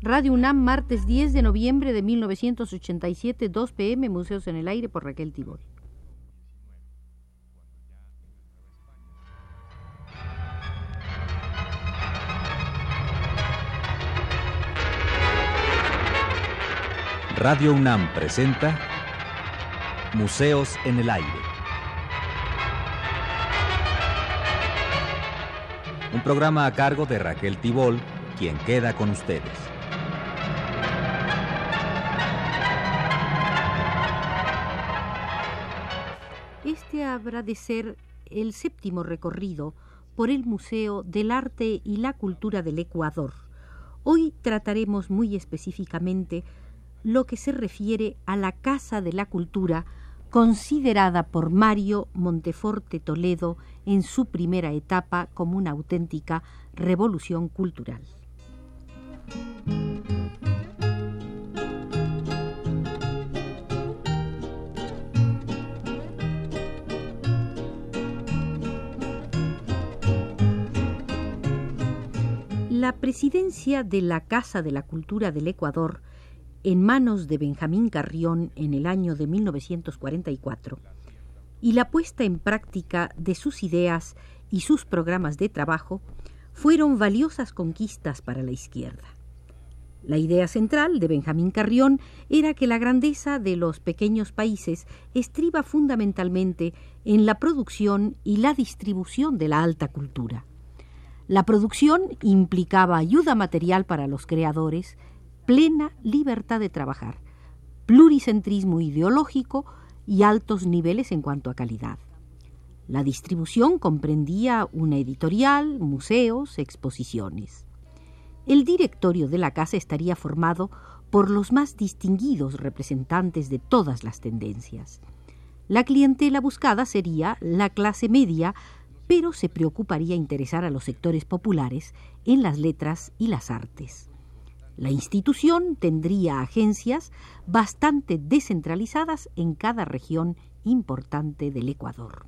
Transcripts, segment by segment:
Radio UNAM, martes 10 de noviembre de 1987, 2 pm, Museos en el Aire por Raquel Tibol. Radio UNAM presenta Museos en el Aire. Un programa a cargo de Raquel Tibol, quien queda con ustedes. Habrá de ser el séptimo recorrido por el Museo del Arte y la Cultura del Ecuador. Hoy trataremos muy específicamente lo que se refiere a la Casa de la Cultura, considerada por Mario Monteforte Toledo en su primera etapa como una auténtica revolución cultural. La presidencia de la Casa de la Cultura del Ecuador, en manos de Benjamín Carrión en el año de 1944, y la puesta en práctica de sus ideas y sus programas de trabajo fueron valiosas conquistas para la izquierda. La idea central de Benjamín Carrión era que la grandeza de los pequeños países estriba fundamentalmente en la producción y la distribución de la alta cultura. La producción implicaba ayuda material para los creadores, plena libertad de trabajar, pluricentrismo ideológico y altos niveles en cuanto a calidad. La distribución comprendía una editorial, museos, exposiciones. El directorio de la casa estaría formado por los más distinguidos representantes de todas las tendencias. La clientela buscada sería la clase media pero se preocuparía interesar a los sectores populares en las letras y las artes. La institución tendría agencias bastante descentralizadas en cada región importante del Ecuador.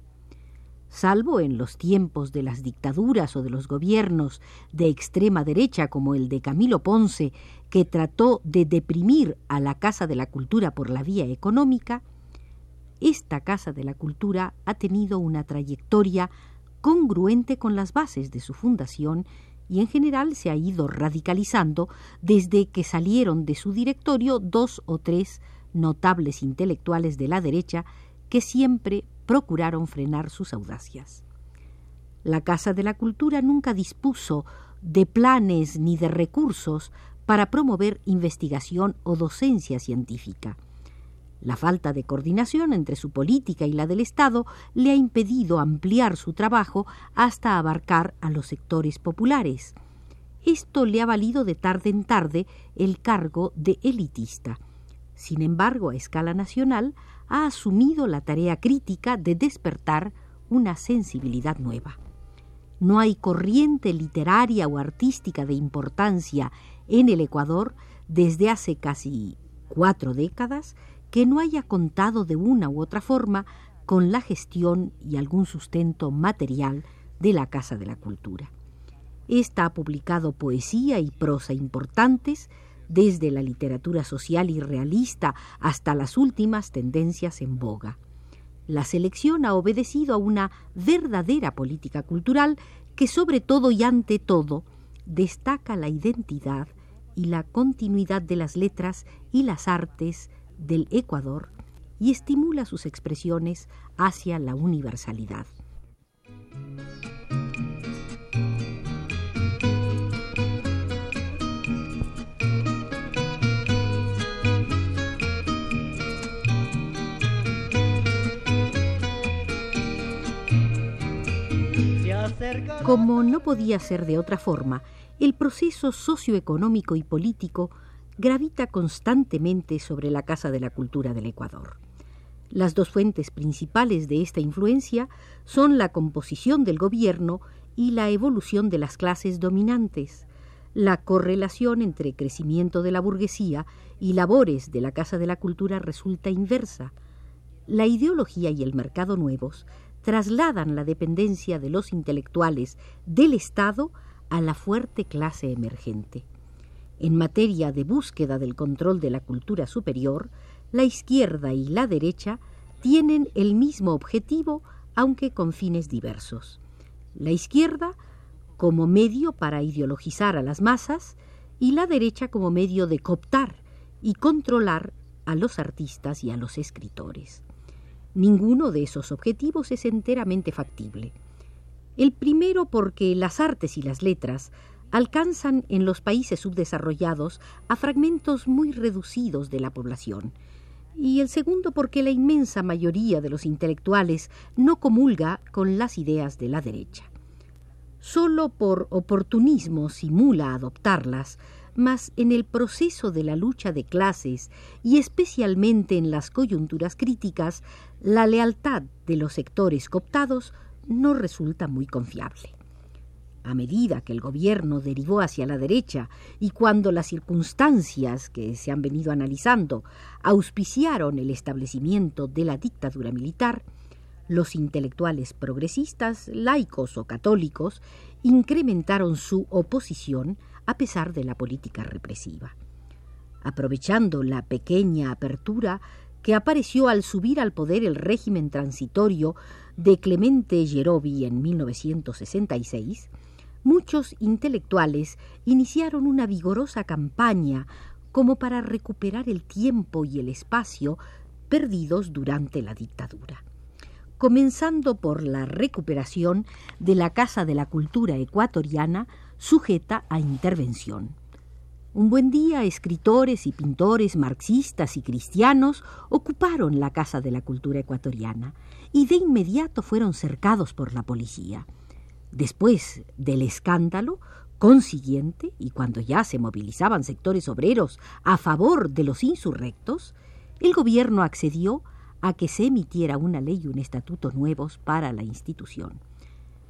Salvo en los tiempos de las dictaduras o de los gobiernos de extrema derecha como el de Camilo Ponce, que trató de deprimir a la Casa de la Cultura por la vía económica, esta Casa de la Cultura ha tenido una trayectoria congruente con las bases de su fundación y en general se ha ido radicalizando desde que salieron de su directorio dos o tres notables intelectuales de la derecha que siempre procuraron frenar sus audacias. La Casa de la Cultura nunca dispuso de planes ni de recursos para promover investigación o docencia científica. La falta de coordinación entre su política y la del Estado le ha impedido ampliar su trabajo hasta abarcar a los sectores populares. Esto le ha valido de tarde en tarde el cargo de elitista. Sin embargo, a escala nacional, ha asumido la tarea crítica de despertar una sensibilidad nueva. No hay corriente literaria o artística de importancia en el Ecuador desde hace casi cuatro décadas que no haya contado de una u otra forma con la gestión y algún sustento material de la Casa de la Cultura. Esta ha publicado poesía y prosa importantes, desde la literatura social y realista hasta las últimas tendencias en boga. La selección ha obedecido a una verdadera política cultural que sobre todo y ante todo destaca la identidad y la continuidad de las letras y las artes del Ecuador y estimula sus expresiones hacia la universalidad. Como no podía ser de otra forma, el proceso socioeconómico y político gravita constantemente sobre la Casa de la Cultura del Ecuador. Las dos fuentes principales de esta influencia son la composición del gobierno y la evolución de las clases dominantes. La correlación entre crecimiento de la burguesía y labores de la Casa de la Cultura resulta inversa. La ideología y el mercado nuevos trasladan la dependencia de los intelectuales del Estado a la fuerte clase emergente. En materia de búsqueda del control de la cultura superior, la izquierda y la derecha tienen el mismo objetivo, aunque con fines diversos. La izquierda como medio para ideologizar a las masas y la derecha como medio de cooptar y controlar a los artistas y a los escritores. Ninguno de esos objetivos es enteramente factible. El primero porque las artes y las letras alcanzan en los países subdesarrollados a fragmentos muy reducidos de la población, y el segundo porque la inmensa mayoría de los intelectuales no comulga con las ideas de la derecha. Solo por oportunismo simula adoptarlas, mas en el proceso de la lucha de clases y especialmente en las coyunturas críticas, la lealtad de los sectores cooptados no resulta muy confiable. A medida que el gobierno derivó hacia la derecha y cuando las circunstancias que se han venido analizando auspiciaron el establecimiento de la dictadura militar, los intelectuales progresistas, laicos o católicos, incrementaron su oposición a pesar de la política represiva. Aprovechando la pequeña apertura que apareció al subir al poder el régimen transitorio de Clemente Gerovi en 1966, muchos intelectuales iniciaron una vigorosa campaña como para recuperar el tiempo y el espacio perdidos durante la dictadura comenzando por la recuperación de la Casa de la Cultura Ecuatoriana sujeta a intervención. Un buen día, escritores y pintores marxistas y cristianos ocuparon la Casa de la Cultura Ecuatoriana y de inmediato fueron cercados por la policía. Después del escándalo, consiguiente, y cuando ya se movilizaban sectores obreros a favor de los insurrectos, el gobierno accedió a que se emitiera una ley y un estatuto nuevos para la institución.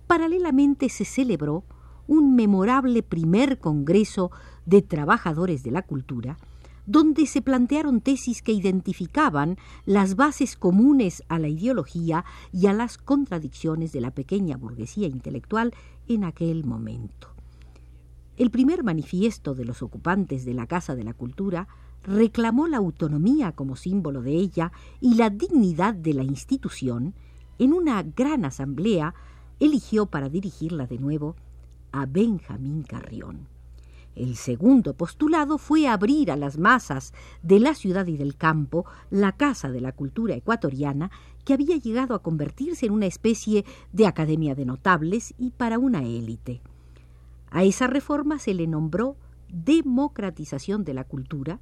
Paralelamente se celebró un memorable primer Congreso de Trabajadores de la Cultura, donde se plantearon tesis que identificaban las bases comunes a la ideología y a las contradicciones de la pequeña burguesía intelectual en aquel momento. El primer manifiesto de los ocupantes de la Casa de la Cultura reclamó la autonomía como símbolo de ella y la dignidad de la institución, en una gran asamblea eligió para dirigirla de nuevo a Benjamín Carrión. El segundo postulado fue abrir a las masas de la ciudad y del campo la Casa de la Cultura Ecuatoriana, que había llegado a convertirse en una especie de academia de notables y para una élite. A esa reforma se le nombró democratización de la cultura,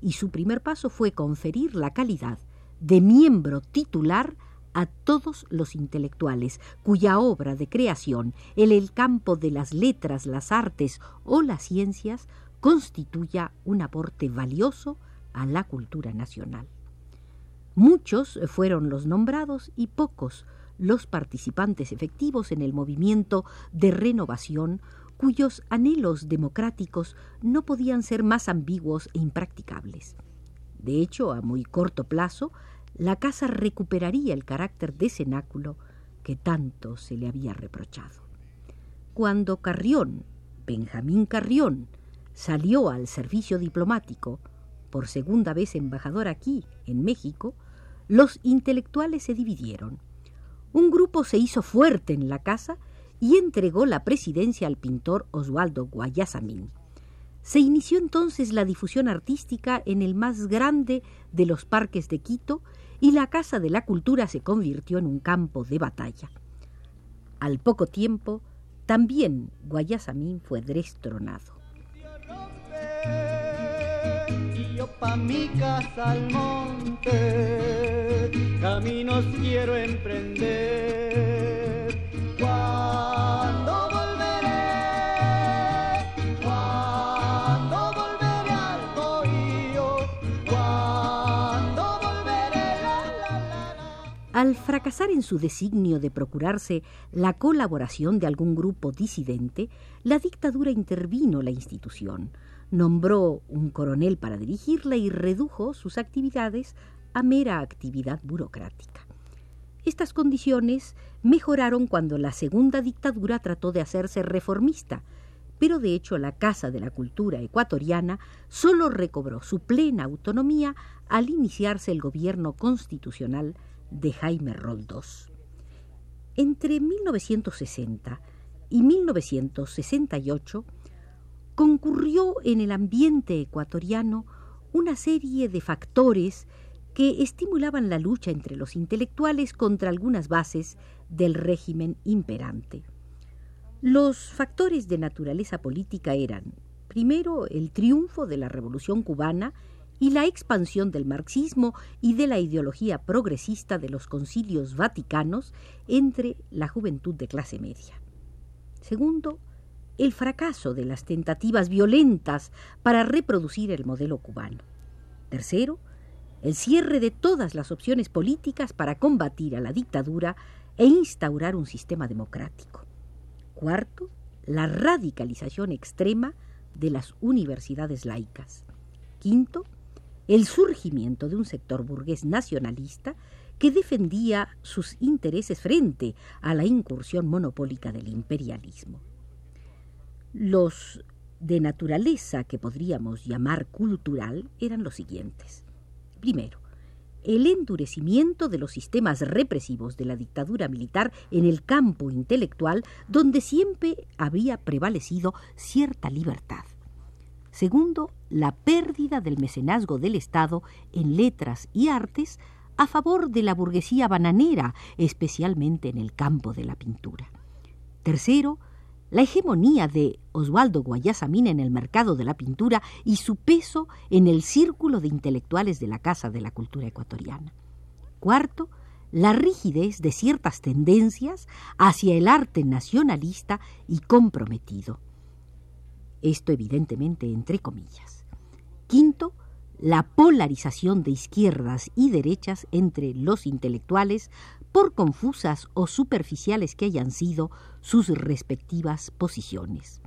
y su primer paso fue conferir la calidad de miembro titular a todos los intelectuales cuya obra de creación en el campo de las letras, las artes o las ciencias constituya un aporte valioso a la cultura nacional. Muchos fueron los nombrados y pocos los participantes efectivos en el movimiento de renovación cuyos anhelos democráticos no podían ser más ambiguos e impracticables. De hecho, a muy corto plazo, la casa recuperaría el carácter de cenáculo que tanto se le había reprochado. Cuando Carrión, Benjamín Carrión, salió al servicio diplomático, por segunda vez embajador aquí, en México, los intelectuales se dividieron. Un grupo se hizo fuerte en la casa y entregó la presidencia al pintor Oswaldo Guayasamín. Se inició entonces la difusión artística en el más grande de los parques de Quito y la Casa de la Cultura se convirtió en un campo de batalla. Al poco tiempo, también Guayasamín fue destronado. mi casa al monte, caminos quiero emprender Al fracasar en su designio de procurarse la colaboración de algún grupo disidente, la dictadura intervino la institución, nombró un coronel para dirigirla y redujo sus actividades a mera actividad burocrática. Estas condiciones mejoraron cuando la segunda dictadura trató de hacerse reformista, pero de hecho la Casa de la Cultura ecuatoriana solo recobró su plena autonomía al iniciarse el gobierno constitucional de Jaime Roldós. Entre 1960 y 1968 concurrió en el ambiente ecuatoriano una serie de factores que estimulaban la lucha entre los intelectuales contra algunas bases del régimen imperante. Los factores de naturaleza política eran, primero, el triunfo de la Revolución cubana y la expansión del marxismo y de la ideología progresista de los concilios vaticanos entre la juventud de clase media. Segundo, el fracaso de las tentativas violentas para reproducir el modelo cubano. Tercero, el cierre de todas las opciones políticas para combatir a la dictadura e instaurar un sistema democrático. Cuarto, la radicalización extrema de las universidades laicas. Quinto, el surgimiento de un sector burgués nacionalista que defendía sus intereses frente a la incursión monopólica del imperialismo. Los de naturaleza que podríamos llamar cultural eran los siguientes. Primero, el endurecimiento de los sistemas represivos de la dictadura militar en el campo intelectual donde siempre había prevalecido cierta libertad. Segundo, la pérdida del mecenazgo del Estado en letras y artes a favor de la burguesía bananera, especialmente en el campo de la pintura. Tercero, la hegemonía de Osvaldo Guayasamín en el mercado de la pintura y su peso en el círculo de intelectuales de la Casa de la Cultura Ecuatoriana. Cuarto, la rigidez de ciertas tendencias hacia el arte nacionalista y comprometido. Esto evidentemente entre comillas. Quinto, la polarización de izquierdas y derechas entre los intelectuales por confusas o superficiales que hayan sido sus respectivas posiciones.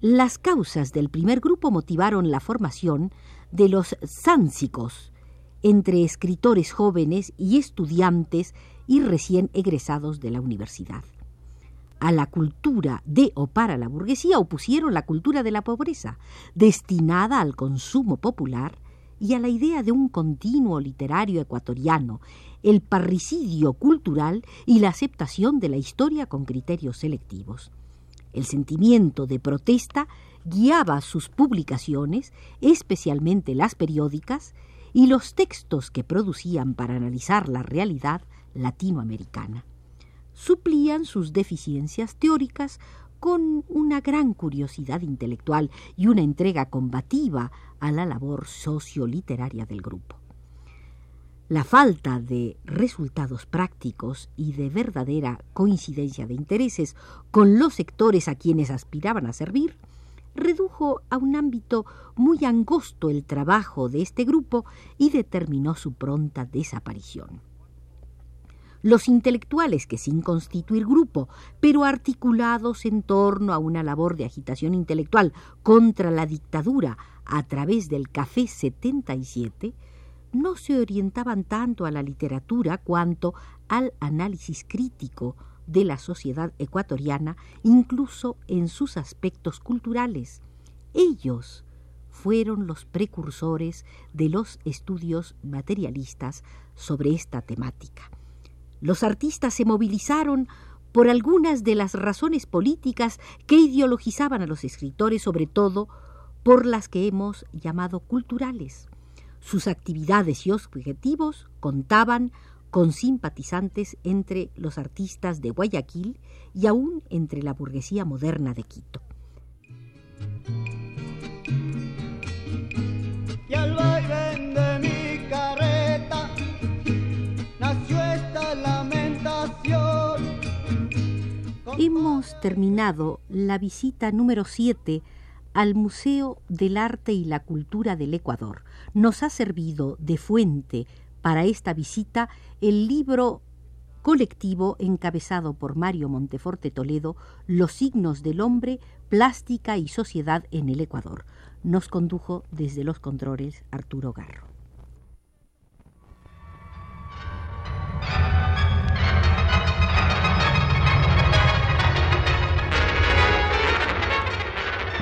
Las causas del primer grupo motivaron la formación de los sánsicos entre escritores jóvenes y estudiantes y recién egresados de la universidad. A la cultura de o para la burguesía opusieron la cultura de la pobreza, destinada al consumo popular, y a la idea de un continuo literario ecuatoriano, el parricidio cultural y la aceptación de la historia con criterios selectivos. El sentimiento de protesta guiaba sus publicaciones, especialmente las periódicas, y los textos que producían para analizar la realidad latinoamericana. Suplían sus deficiencias teóricas con una gran curiosidad intelectual y una entrega combativa a la labor socioliteraria del grupo. La falta de resultados prácticos y de verdadera coincidencia de intereses con los sectores a quienes aspiraban a servir redujo a un ámbito muy angosto el trabajo de este grupo y determinó su pronta desaparición. Los intelectuales que sin constituir grupo, pero articulados en torno a una labor de agitación intelectual contra la dictadura a través del Café 77, no se orientaban tanto a la literatura cuanto al análisis crítico de la sociedad ecuatoriana, incluso en sus aspectos culturales. Ellos fueron los precursores de los estudios materialistas sobre esta temática. Los artistas se movilizaron por algunas de las razones políticas que ideologizaban a los escritores, sobre todo por las que hemos llamado culturales. Sus actividades y objetivos contaban con simpatizantes entre los artistas de Guayaquil y aún entre la burguesía moderna de Quito. Y al de Hemos terminado la visita número 7 al Museo del Arte y la Cultura del Ecuador. Nos ha servido de fuente para esta visita el libro colectivo encabezado por Mario Monteforte Toledo, Los signos del hombre, plástica y sociedad en el Ecuador. Nos condujo desde los controles Arturo Garro.